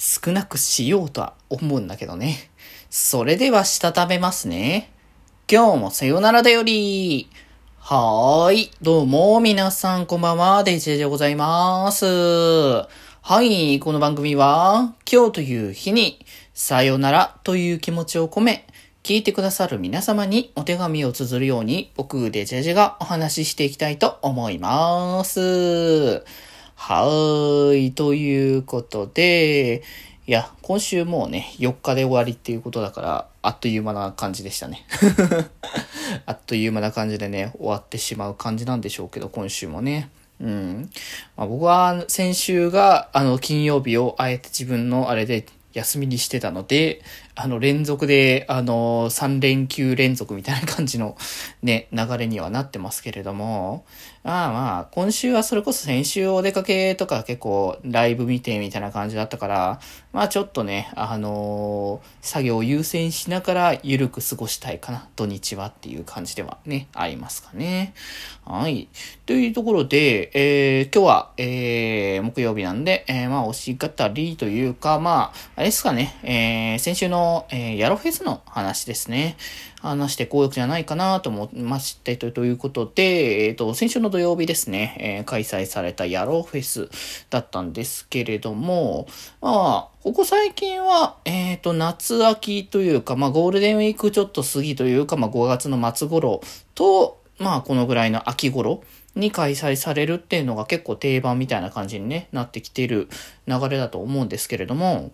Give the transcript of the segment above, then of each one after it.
少なくしようとは思うんだけどね。それではしたためますね。今日もさよならだより。はーい。どうも、皆さんこんばんは。デジェでございます。はい。この番組は、今日という日に、さよならという気持ちを込め、聞いてくださる皆様にお手紙を綴るように、僕、デジェジェがお話ししていきたいと思います。はーい。ということで、いや、今週もうね、4日で終わりっていうことだから、あっという間な感じでしたね。あっという間な感じでね、終わってしまう感じなんでしょうけど、今週もね。うん。まあ、僕は先週が、あの、金曜日をあえて自分のあれで休みにしてたので、あの、連続で、あの、3連休連続みたいな感じのね、流れにはなってますけれども、まあまあ、今週はそれこそ先週お出かけとか結構ライブ見てみたいな感じだったから、まあちょっとね、あの作業を優先しながら緩く過ごしたいかな、土日はっていう感じではね、ありますかね。はい。というところで、えー、今日は、えー、木曜日なんで、えー、まあ、押し語りというか、まあ、あれですかね、えー、先週のえー、ヤロフェスの話ですね。話してこうじゃないかなと思いましてと、ということで、えっ、ー、と、先週の土曜日ですね、えー、開催されたヤロフェスだったんですけれども、まあ、ここ最近は、えっ、ー、と、夏秋というか、まあ、ゴールデンウィークちょっと過ぎというか、まあ、5月の末頃と、まあ、このぐらいの秋頃に開催されるっていうのが結構定番みたいな感じに、ね、なってきている流れだと思うんですけれども、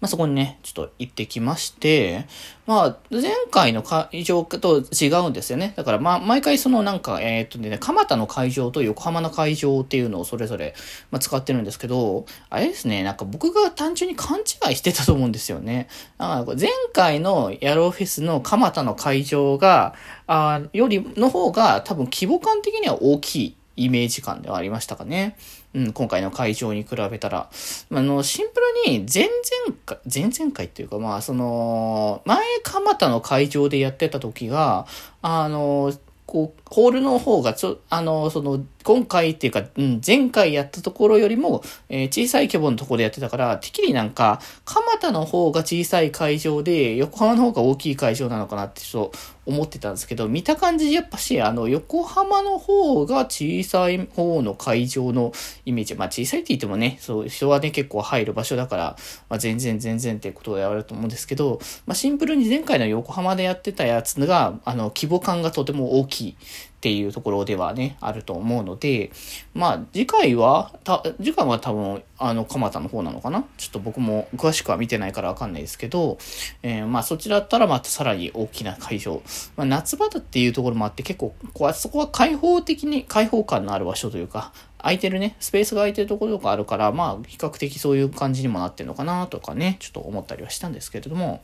まあ、そこにね、ちょっと行ってきまして、まあ、前回の会場と違うんですよね。だから、まあ、毎回そのなんか、えー、っとね、蒲田の会場と横浜の会場っていうのをそれぞれ、まあ、使ってるんですけど、あれですね、なんか僕が単純に勘違いしてたと思うんですよね。だから前回のヤローフェスの蒲田の会場が、あよりの方が多分規模感的には大きいイメージ感ではありましたかね。うん、今回の会場に比べたら。あの、シンプルに前々回、前々回っていうかまあ、その、前蒲田の会場でやってた時が、あの、こう、ホールの方がちょ、あの、その、今回っていうか、うん、前回やったところよりも、えー、小さい規模のところでやってたから、てっきりなんか、蒲田の方が小さい会場で、横浜の方が大きい会場なのかなってちょっと思ってたんですけど、見た感じやっぱし、あの、横浜の方が小さい方の会場のイメージ。まあ小さいって言ってもね、そう、人はね、結構入る場所だから、まあ全然全然ってことをやると思うんですけど、まあシンプルに前回の横浜でやってたやつが、あの、規模感がとても大きいっていうところではね、あると思うので、まあ、次回は、た、次回は多分、あの、蒲田の方なのかな？ちょっと僕も詳しくは見てないからわかんないですけど、えー、まあ、そちらだったらまたさらに大きな会場。まあ、夏場だっていうところもあって結構、こう、そこは開放的に、開放感のある場所というか、空いてるね、スペースが空いてるところとかあるから、まあ、比較的そういう感じにもなってるのかなとかね、ちょっと思ったりはしたんですけれども、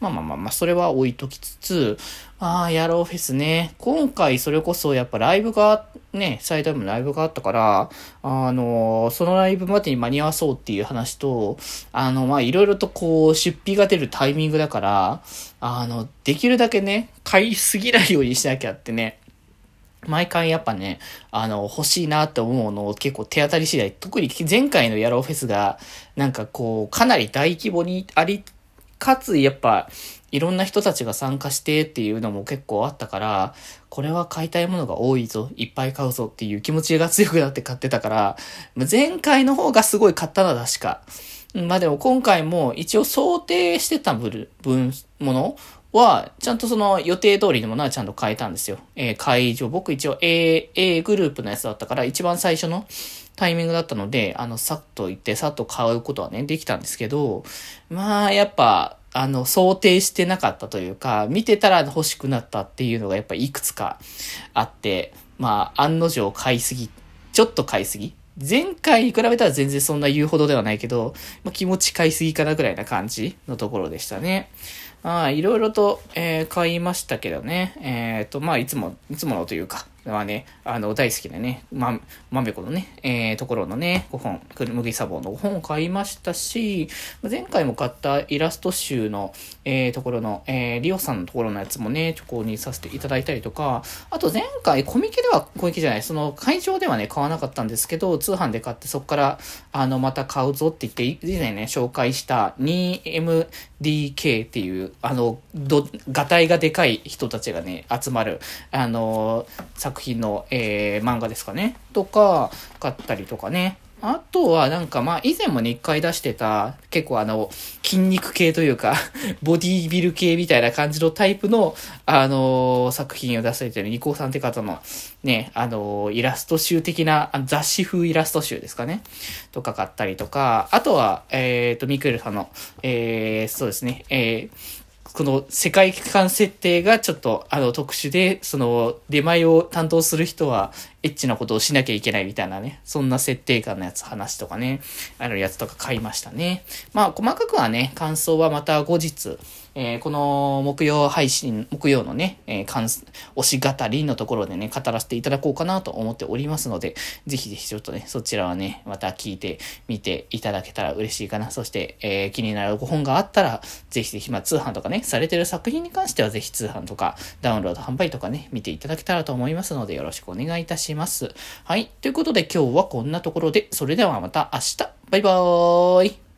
まあまあまあまあ、それは置いときつつ、ああ、やろうフェスね。今回それこそやっぱライブが、ね、最大もライブがあったから、あの、そのライブまでに間に合わそうっていう話と、あの、まあ、いろいろとこう、出費が出るタイミングだから、あの、できるだけね、買いすぎないようにしなきゃってね、毎回やっぱね、あの、欲しいなって思うのを結構手当たり次第、特に前回のヤローフェスが、なんかこう、かなり大規模にあり、かつやっぱ、いろんな人たちが参加してっていうのも結構あったから、これは買いたいものが多いぞ、いっぱい買うぞっていう気持ちが強くなって買ってたから、前回の方がすごい買ったのは確か。まあでも今回も一応想定してた分、ものは、ちゃんとその予定通りのものはちゃんと変えたんですよ。えー、会場、僕一応 A、A グループのやつだったから、一番最初のタイミングだったので、あの、さっと行って、さっと買うことはね、できたんですけど、まあ、やっぱ、あの、想定してなかったというか、見てたら欲しくなったっていうのがやっぱいくつかあって、まあ、案の定買いすぎ、ちょっと買いすぎ前回に比べたら全然そんな言うほどではないけど、まあ、気持ち買いすぎかなぐらいな感じのところでしたね。あいろいろと、えー、買いましたけどね。えっ、ー、と、まあ、いつも、いつものというか、はね、あの、大好きなね、ま、まめこのね、えー、ところのね、5本、麦サボの5本を買いましたし、前回も買ったイラスト集の、えー、ところの、えー、リオさんのところのやつもね、購入させていただいたりとか、あと前回コミケでは、コミケじゃない、その会場ではね、買わなかったんですけど、通販で買ってそこから、あの、また買うぞって言って、以前ね、紹介した 2MDK っていう、あの、ど、がたいがでかい人たちがね、集まる、あの、作品の、えー、漫画ですかね。とか、買ったりとかね。あとはなんかまあ以前もね一回出してた結構あの筋肉系というか ボディービル系みたいな感じのタイプのあの、作品を出されてるニコさんって方のね、あの、イラスト集的な雑誌風イラスト集ですかね。とか買ったりとか、あとは、えっ、と、ミクエルさんの、えー、そうですね、えー、この世界観設定がちょっとあの特殊で、その出前を担当する人はエッチなことをしなきゃいけないみたいなね、そんな設定感のやつ、話とかね、あるやつとか買いましたね。まあ、細かくはね、感想はまた後日、えー、この木曜配信、木曜のね、えー、関推し語りのところでね、語らせていただこうかなと思っておりますので、ぜひぜひちょっとね、そちらはね、また聞いてみていただけたら嬉しいかな。そして、えー、気になるご本があったら、ぜひぜひ、まあ、通販とかね、されてる作品に関しては、ぜひ通販とか、ダウンロード販売とかね、見ていただけたらと思いますので、よろしくお願いいたします。はい。ということで、今日はこんなところで、それではまた明日、バイバーイ